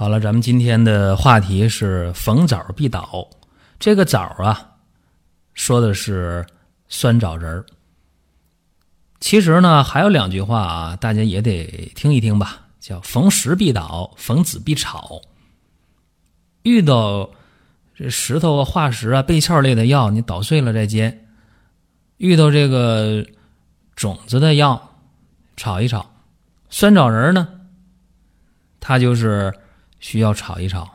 好了，咱们今天的话题是逢枣必倒。这个枣啊，说的是酸枣仁儿。其实呢，还有两句话啊，大家也得听一听吧，叫逢石必倒，逢子必炒。遇到这石头啊、化石啊、贝壳类的药，你捣碎了再煎；遇到这个种子的药，炒一炒。酸枣仁呢，它就是需要炒一炒，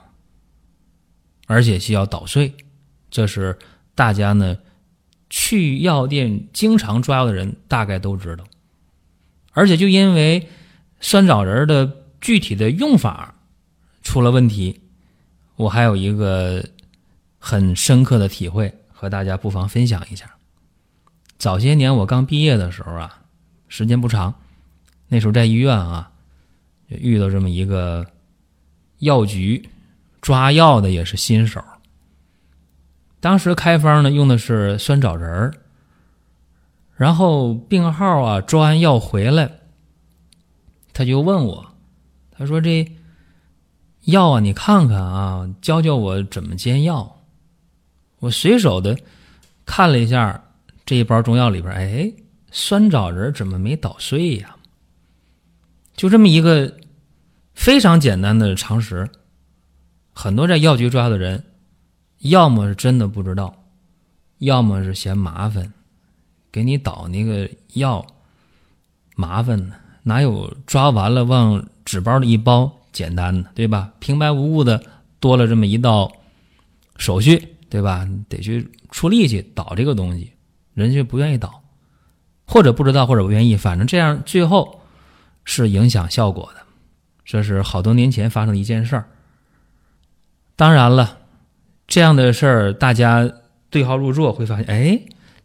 而且需要捣碎。这是大家呢。去药店经常抓药的人大概都知道，而且就因为酸枣仁的具体的用法出了问题，我还有一个很深刻的体会，和大家不妨分享一下。早些年我刚毕业的时候啊，时间不长，那时候在医院啊，遇到这么一个药局抓药的也是新手。当时开方呢用的是酸枣仁儿，然后病号啊抓完药回来，他就问我，他说这药啊你看看啊，教教我怎么煎药。我随手的看了一下这一包中药里边，哎，酸枣仁怎么没捣碎呀？就这么一个非常简单的常识，很多在药局抓的人。要么是真的不知道，要么是嫌麻烦，给你倒那个药麻烦呢？哪有抓完了往纸包里一包简单的，对吧？平白无故的多了这么一道手续，对吧？得去出力气倒这个东西，人家不愿意倒，或者不知道，或者不愿意，反正这样最后是影响效果的。这是好多年前发生的一件事儿。当然了。这样的事儿，大家对号入座，会发现，哎，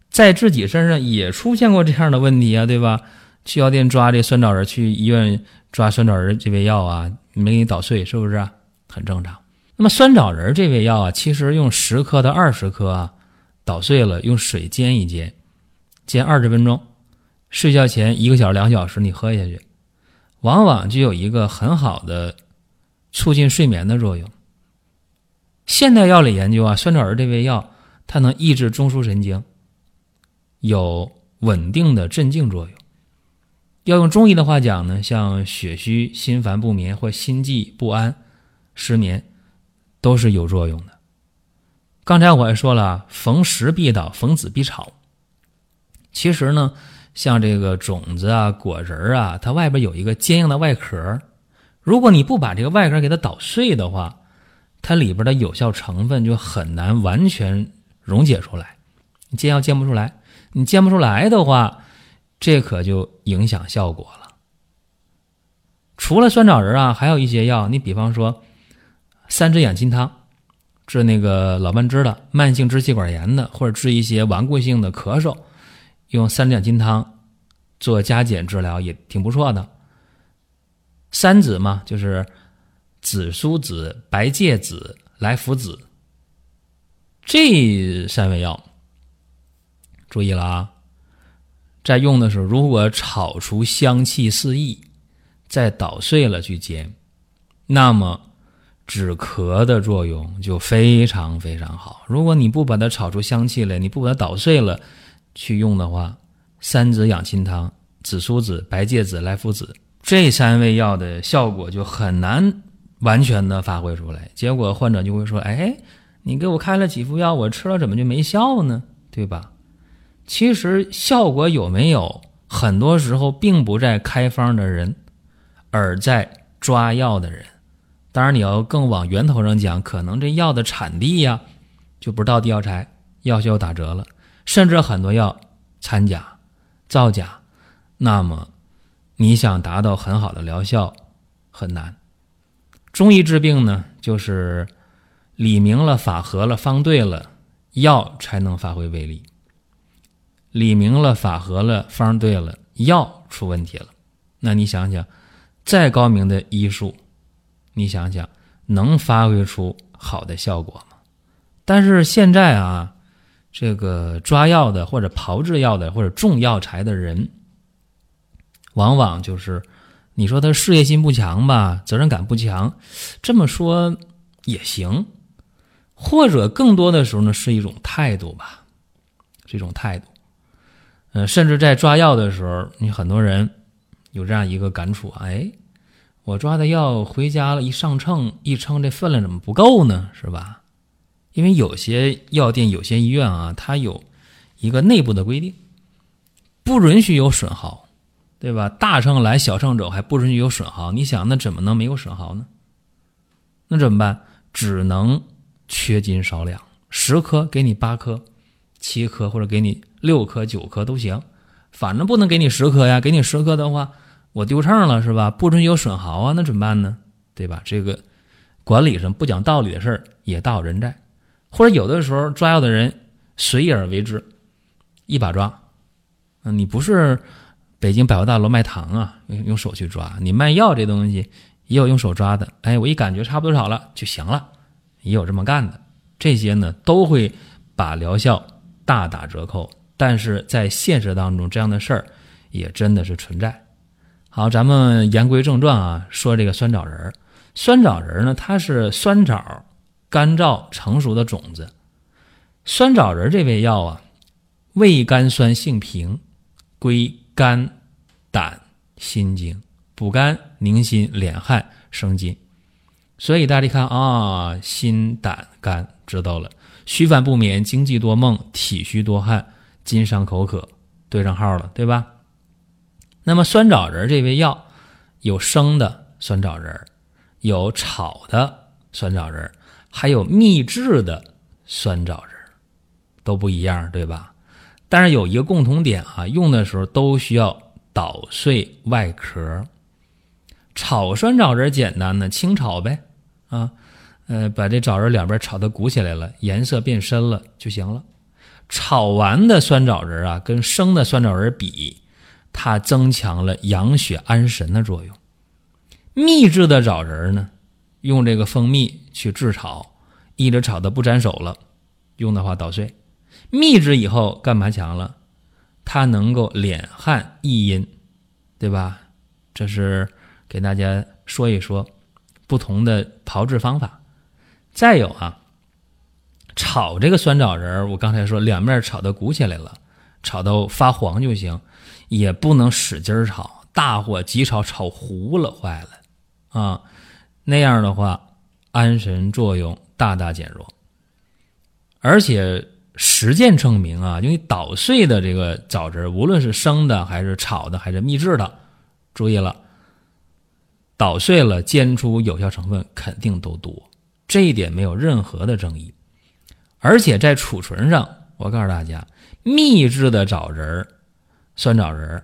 在自己身上也出现过这样的问题啊，对吧？去药店抓这酸枣仁，去医院抓酸枣仁这味药啊，没给你捣碎，是不是？很正常。那么酸枣仁这味药啊，其实用十克到二十克啊，捣碎了，用水煎一煎，煎二十分钟，睡觉前一个小时、两小时你喝下去，往往就有一个很好的促进睡眠的作用。现代药理研究啊，酸枣仁这味药，它能抑制中枢神经，有稳定的镇静作用。要用中医的话讲呢，像血虚、心烦不眠或心悸不安、失眠，都是有作用的。刚才我还说了，逢时必倒，逢子必炒。其实呢，像这个种子啊、果仁啊，它外边有一个坚硬的外壳，如果你不把这个外壳给它捣碎的话，它里边的有效成分就很难完全溶解出来，你煎药煎不出来，你煎不出来的话，这可就影响效果了。除了酸枣仁啊，还有一些药，你比方说三只养金汤，治那个老慢支的、慢性支气管炎的，或者治一些顽固性的咳嗽，用三两金汤做加减治疗也挺不错的。三子嘛，就是。紫苏子、白芥子、来福子，这三味药，注意了啊！在用的时候，如果炒出香气四溢，再捣碎了去煎，那么止咳的作用就非常非常好。如果你不把它炒出香气来，你不把它捣碎了去用的话，三子养心汤、紫苏子、白芥子、莱菔子这三味药的效果就很难。完全的发挥出来，结果患者就会说：“哎，你给我开了几副药，我吃了怎么就没效呢？对吧？”其实效果有没有，很多时候并不在开方的人，而在抓药的人。当然，你要更往源头上讲，可能这药的产地呀，就不是到地药材，药效打折了，甚至很多药掺假、造假，那么你想达到很好的疗效很难。中医治病呢，就是理明了、法合了、方对了，药才能发挥威力。理明了、法合了、方对了，药出问题了，那你想想，再高明的医术，你想想能发挥出好的效果吗？但是现在啊，这个抓药的或者炮制药的或者种药材的人，往往就是你说他事业心不强吧，责任感不强，这么说也行，或者更多的时候呢是一种态度吧，是一种态度。嗯，甚至在抓药的时候，你很多人有这样一个感触：哎，我抓的药回家了，一上秤一称，这分量怎么不够呢？是吧？因为有些药店、有些医院啊，它有一个内部的规定，不允许有损耗，对吧？大秤来，小秤走，还不允许有损耗。你想，那怎么能没有损耗呢？那怎么办？只能缺斤少两，十颗给你八颗，七颗或者给你。六颗九颗都行，反正不能给你十颗呀。给你十颗的话，我丢秤了是吧？不准有损耗啊，那怎么办呢？对吧？这个管理上不讲道理的事儿也大有人在，或者有的时候抓药的人随意而为之，一把抓。嗯，你不是北京百货大楼卖糖啊，用用手去抓。你卖药这东西也有用手抓的。哎，我一感觉差不多少了就行了，也有这么干的。这些呢都会把疗效大打折扣。但是在现实当中，这样的事儿也真的是存在。好，咱们言归正传啊，说这个酸枣仁儿。酸枣仁儿呢，它是酸枣干燥成熟的种子。酸枣仁这味药啊，味甘酸，性平，归肝、胆、心经，补肝、宁心、敛汗、生津。所以大家看啊，心、胆、肝知道了，虚烦不眠，经悸多梦，体虚多汗。津伤口渴，对上号了，对吧？那么酸枣仁这味药，有生的酸枣仁，有炒的酸枣仁，还有秘制的酸枣仁，都不一样，对吧？但是有一个共同点啊，用的时候都需要捣碎外壳。炒酸枣仁简单呢，清炒呗，啊，呃，把这枣仁两边炒的鼓起来了，颜色变深了就行了。炒完的酸枣仁啊，跟生的酸枣仁比，它增强了养血安神的作用。秘制的枣仁呢，用这个蜂蜜去制炒，一直炒的不粘手了，用的话捣碎。秘制以后干嘛强了？它能够敛汗益阴，对吧？这是给大家说一说不同的炮制方法。再有啊。炒这个酸枣仁儿我刚才说两面炒的鼓起来了，炒到发黄就行，也不能使劲儿炒，大火急炒炒糊了坏了啊，那样的话安神作用大大减弱。而且实践证明啊，因为捣碎的这个枣仁无论是生的还是炒的还是秘制的，注意了，捣碎了煎出有效成分肯定都多，这一点没有任何的争议。而且在储存上，我告诉大家，秘制的枣仁儿、酸枣仁儿，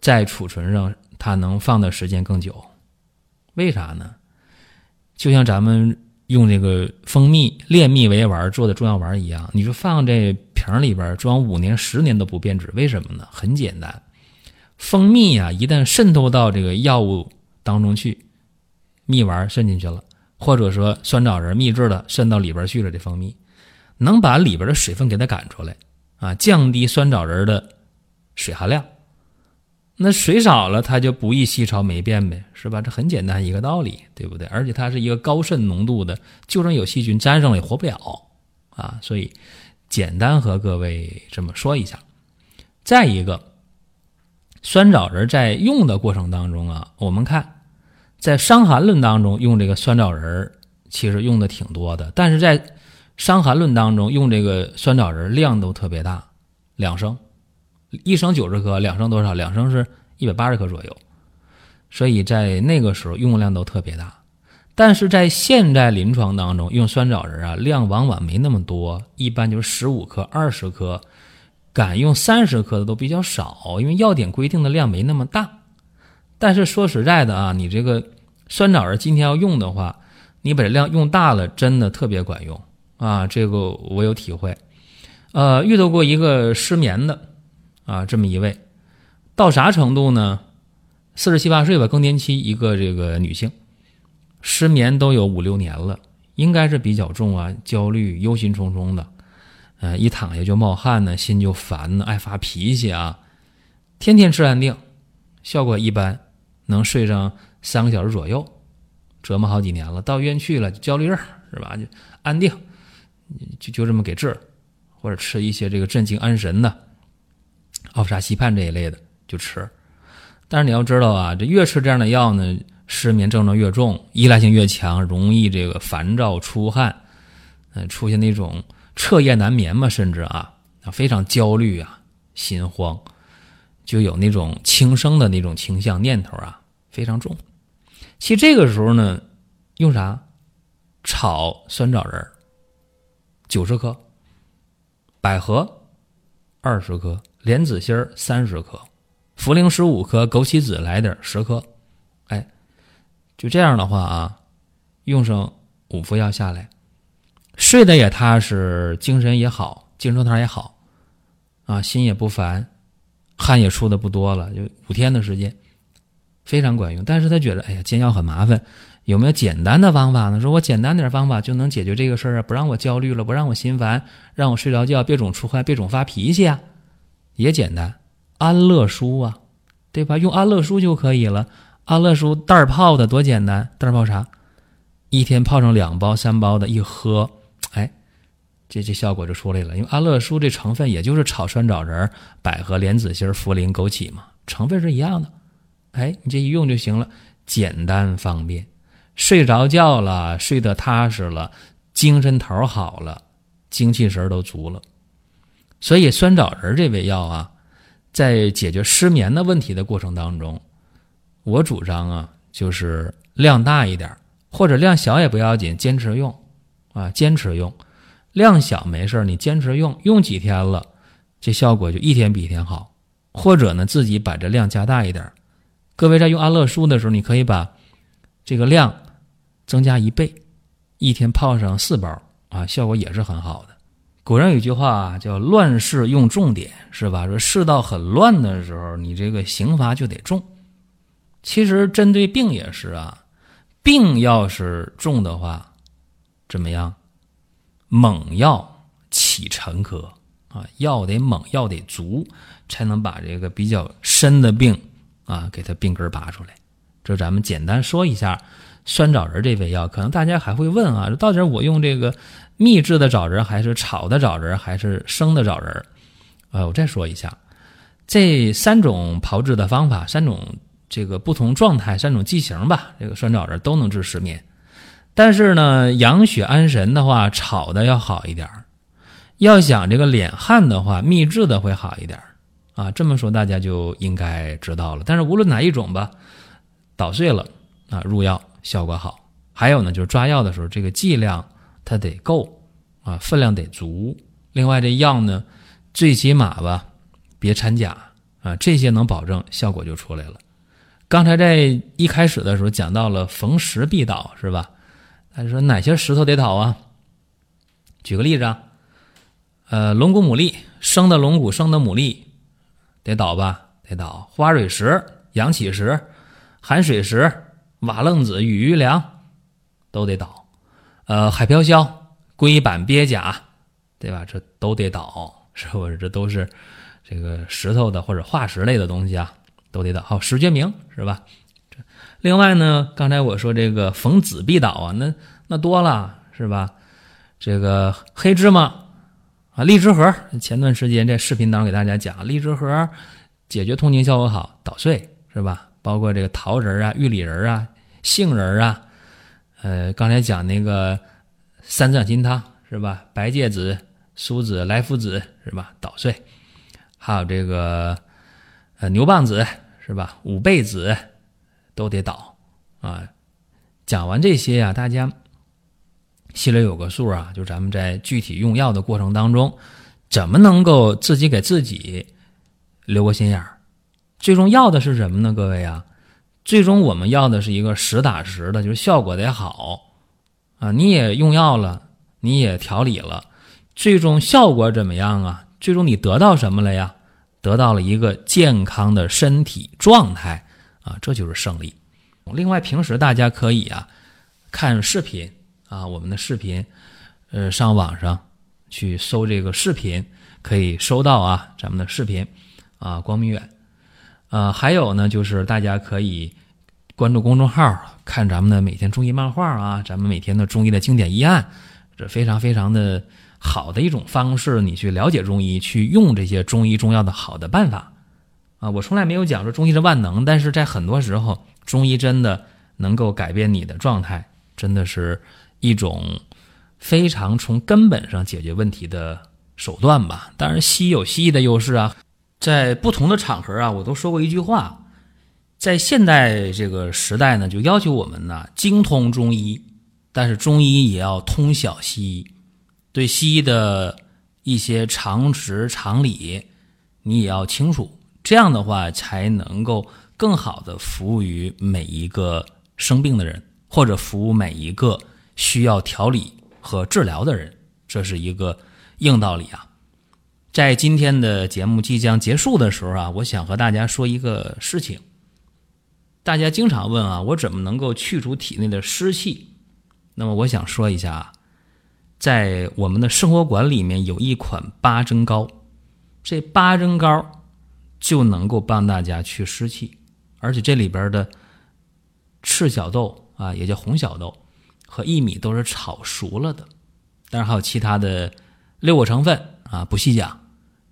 在储存上它能放的时间更久。为啥呢？就像咱们用这个蜂蜜炼蜜为丸做的中药丸一样，你说放这瓶里边装五年、十年都不变质，为什么呢？很简单，蜂蜜啊，一旦渗透到这个药物当中去，蜜丸渗进去了，或者说酸枣仁秘制的渗到里边去了，这蜂蜜。能把里边的水分给它赶出来，啊，降低酸枣仁的水含量。那水少了，它就不易吸潮霉变呗，是吧？这很简单一个道理，对不对？而且它是一个高渗浓度的，就算有细菌沾上了也活不了啊。所以，简单和各位这么说一下。再一个，酸枣仁在用的过程当中啊，我们看在《伤寒论》当中用这个酸枣仁其实用的挺多的，但是在《伤寒论》当中用这个酸枣仁量都特别大，两升，一升九十克，两升多少？两升是一百八十克左右，所以在那个时候用量都特别大。但是在现在临床当中用酸枣仁啊，量往往没那么多，一般就是十五克、二十克，敢用三十克的都比较少，因为药典规定的量没那么大。但是说实在的啊，你这个酸枣仁今天要用的话，你把这量用大了，真的特别管用啊！这个我有体会。呃，遇到过一个失眠的啊，这么一位，到啥程度呢？四十七八岁吧，更年期，一个这个女性，失眠都有五六年了，应该是比较重啊，焦虑、忧心忡忡的，呃，一躺下就冒汗呢，心就烦呢，爱发脾气啊，天天吃安定，效果一般，能睡上三个小时左右，折磨好几年了，到医院去了，焦虑症是吧？就安定，就就这么给治，或者吃一些这个镇静安神的，奥沙西泮这一类的就吃。但是你要知道啊，这越吃这样的药呢，失眠症状越重，依赖性越强，容易这个烦躁、出汗，呃，出现那种彻夜难眠嘛，甚至啊非常焦虑啊，心慌，就有那种轻生的那种倾向念头啊，非常重。其实这个时候呢，用啥？炒酸枣仁九十克，百合二十克，莲子心儿三十克。茯苓十五克，枸杞子来点十克，哎，就这样的话啊，用上五副药下来，睡得也踏实，精神也好，精神头也好，啊，心也不烦，汗也出的不多了，就五天的时间，非常管用。但是他觉得，哎呀，煎药很麻烦，有没有简单的方法呢？说我简单点方法就能解决这个事儿啊，不让我焦虑了，不让我心烦，让我睡着觉，别总出汗，别总发脾气啊，也简单。安乐舒啊，对吧？用安乐舒就可以了。安乐舒袋泡的多简单，袋泡茶，一天泡上两包、三包的，一喝，哎，这这效果就出来了。因为安乐舒这成分也就是炒酸枣仁、百合、莲子心、茯苓、枸杞嘛，成分是一样的。哎，你这一用就行了，简单方便，睡着觉了，睡得踏实了，精神头好了，精气神都足了。所以酸枣仁这味药啊。在解决失眠的问题的过程当中，我主张啊，就是量大一点，或者量小也不要紧，坚持用，啊，坚持用，量小没事你坚持用，用几天了，这效果就一天比一天好。或者呢，自己把这量加大一点。各位在用安乐舒的时候，你可以把这个量增加一倍，一天泡上四包，啊，效果也是很好的。古人有句话叫“乱世用重点”，是吧？说世道很乱的时候，你这个刑罚就得重。其实针对病也是啊，病要是重的话，怎么样？猛药起沉疴啊，药得猛，药得足，才能把这个比较深的病啊，给它病根拔出来。这咱们简单说一下酸枣仁这味药，可能大家还会问啊，到底我用这个？秘制的枣仁还是炒的枣仁还是生的枣仁呃，我再说一下，这三种炮制的方法，三种这个不同状态，三种剂型吧，这个酸枣仁都能治失眠。但是呢，养血安神的话，炒的要好一点要想这个敛汗的话，秘制的会好一点啊。这么说大家就应该知道了。但是无论哪一种吧，捣碎了啊，入药效果好。还有呢，就是抓药的时候，这个剂量。它得够啊，分量得足。另外，这药呢，最起码吧，别掺假啊，这些能保证效果就出来了。刚才在一开始的时候讲到了逢石必倒，是吧？他说哪些石头得倒啊？举个例子啊，呃，龙骨牡蛎，生的龙骨，生的牡蛎，得倒吧？得倒。花蕊石、阳起石、寒水石、瓦楞子、羽鱼梁，都得倒。呃，海飘香、龟板鳖甲，对吧？这都得倒，是 不是？这都是这个石头的或者化石类的东西啊，都得倒。好，石决明是吧？这另外呢，刚才我说这个逢子必倒啊，那那多了是吧？这个黑芝麻啊，荔枝核，前段时间在视频当中给大家讲，荔枝核解决痛经效果好，捣碎是吧？包括这个桃仁啊、玉李仁啊、杏仁啊。呃，刚才讲那个三藏金汤是吧？白芥子、苏子、莱菔子是吧？捣碎，还有这个呃牛蒡子是吧？五倍子都得捣啊。讲完这些呀，大家心里有个数啊。就咱们在具体用药的过程当中，怎么能够自己给自己留个心眼儿？最重要的是什么呢？各位啊，最终我们要的是一个实打实的，就是效果得好啊！你也用药了，你也调理了，最终效果怎么样啊？最终你得到什么了呀？得到了一个健康的身体状态啊，这就是胜利。另外，平时大家可以啊看视频啊，我们的视频，呃，上网上去搜这个视频，可以收到啊咱们的视频啊，光明远。呃，还有呢，就是大家可以关注公众号，看咱们的每天中医漫画啊，咱们每天的中医的经典医案，这非常非常的好的一种方式，你去了解中医，去用这些中医中药的好的办法啊。我从来没有讲说中医是万能，但是在很多时候，中医真的能够改变你的状态，真的是一种非常从根本上解决问题的手段吧。当然，西医有西医的优势啊。在不同的场合啊，我都说过一句话，在现代这个时代呢，就要求我们呢精通中医，但是中医也要通晓西医，对西医的一些常识常理，你也要清楚，这样的话才能够更好的服务于每一个生病的人，或者服务每一个需要调理和治疗的人，这是一个硬道理啊。在今天的节目即将结束的时候啊，我想和大家说一个事情。大家经常问啊，我怎么能够去除体内的湿气？那么我想说一下啊，在我们的生活馆里面有一款八珍膏，这八珍膏就能够帮大家去湿气，而且这里边的赤小豆啊，也叫红小豆和薏米都是炒熟了的，当然还有其他的六个成分啊，不细讲。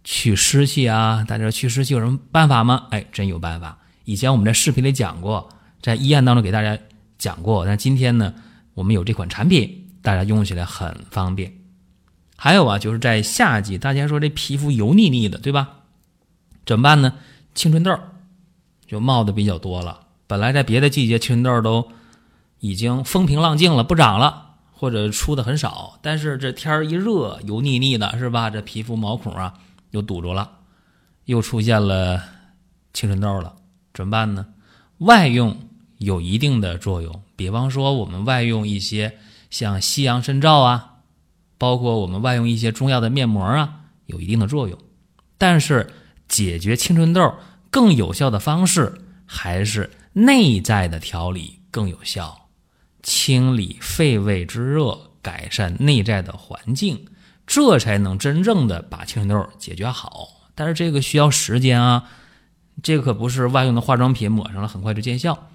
去湿气啊！大家去湿气有什么办法吗？哎，真有办法。以前我们在视频里讲过，在医院当中给大家讲过。但今天呢，我们有这款产品，大家用起来很方便。还有啊，就是在夏季，大家说这皮肤油腻腻的，对吧？怎么办呢？青春痘就冒的比较多了。本来在别的季节，青春痘都已经风平浪静了，不长了，或者出的很少。但是这天儿一热，油腻腻的，是吧？这皮肤毛孔啊。又堵住了，又出现了青春痘了，怎么办呢？外用有一定的作用，比方说我们外用一些像西洋参皂啊，包括我们外用一些中药的面膜啊，有一定的作用。但是解决青春痘更有效的方式还是内在的调理更有效，清理肺胃之热，改善内在的环境。这才能真正的把青春痘解决好，但是这个需要时间啊，这个可不是外用的化妆品抹上了很快就见效，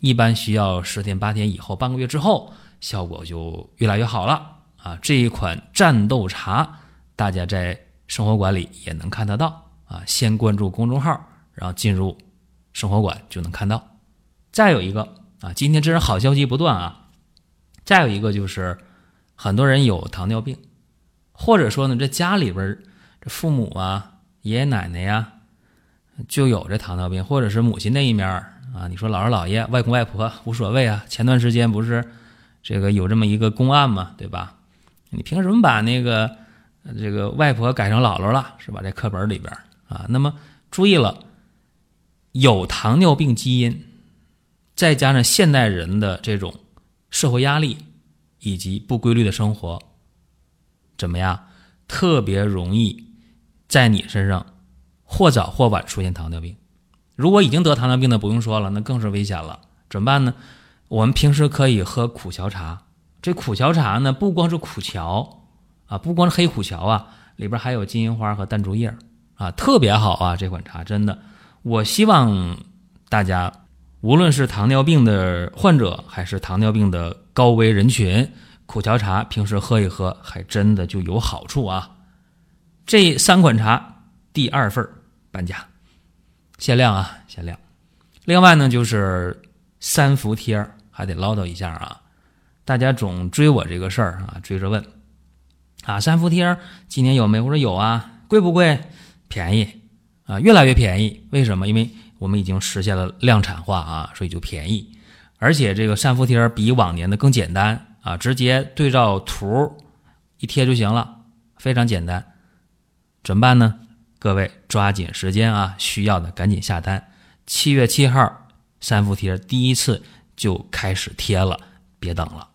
一般需要十天八天以后，半个月之后效果就越来越好了啊！这一款战斗茶，大家在生活馆里也能看得到啊，先关注公众号，然后进入生活馆就能看到。再有一个啊，今天真是好消息不断啊！再有一个就是很多人有糖尿病。或者说呢，这家里边这父母啊、爷爷奶奶呀，就有这糖尿病，或者是母亲那一面啊，你说姥姥姥爷、外公外婆无所谓啊。前段时间不是这个有这么一个公案嘛，对吧？你凭什么把那个这个外婆改成姥姥了，是吧？在课本里边啊，那么注意了，有糖尿病基因，再加上现代人的这种社会压力以及不规律的生活。怎么样？特别容易在你身上或早或晚出现糖尿病。如果已经得糖尿病的，不用说了，那更是危险了。怎么办呢？我们平时可以喝苦荞茶。这苦荞茶呢，不光是苦荞啊，不光是黑苦荞啊，里边还有金银花和淡竹叶啊，特别好啊。这款茶真的，我希望大家，无论是糖尿病的患者，还是糖尿病的高危人群。苦荞茶平时喝一喝，还真的就有好处啊！这三款茶第二份半价，限量啊，限量。另外呢，就是三伏贴还得唠叨一下啊。大家总追我这个事儿啊，追着问啊，三伏贴今年有没？我说有啊，贵不贵？便宜啊，越来越便宜。为什么？因为我们已经实现了量产化啊，所以就便宜。而且这个三伏贴比往年的更简单。啊，直接对照图一贴就行了，非常简单。怎么办呢？各位抓紧时间啊，需要的赶紧下单。七月七号三伏贴第一次就开始贴了，别等了。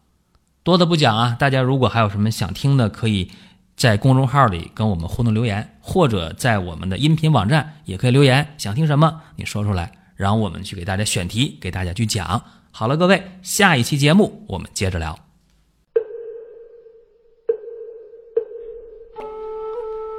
多的不讲啊，大家如果还有什么想听的，可以在公众号里跟我们互动留言，或者在我们的音频网站也可以留言，想听什么你说出来，然后我们去给大家选题，给大家去讲。好了，各位，下一期节目我们接着聊。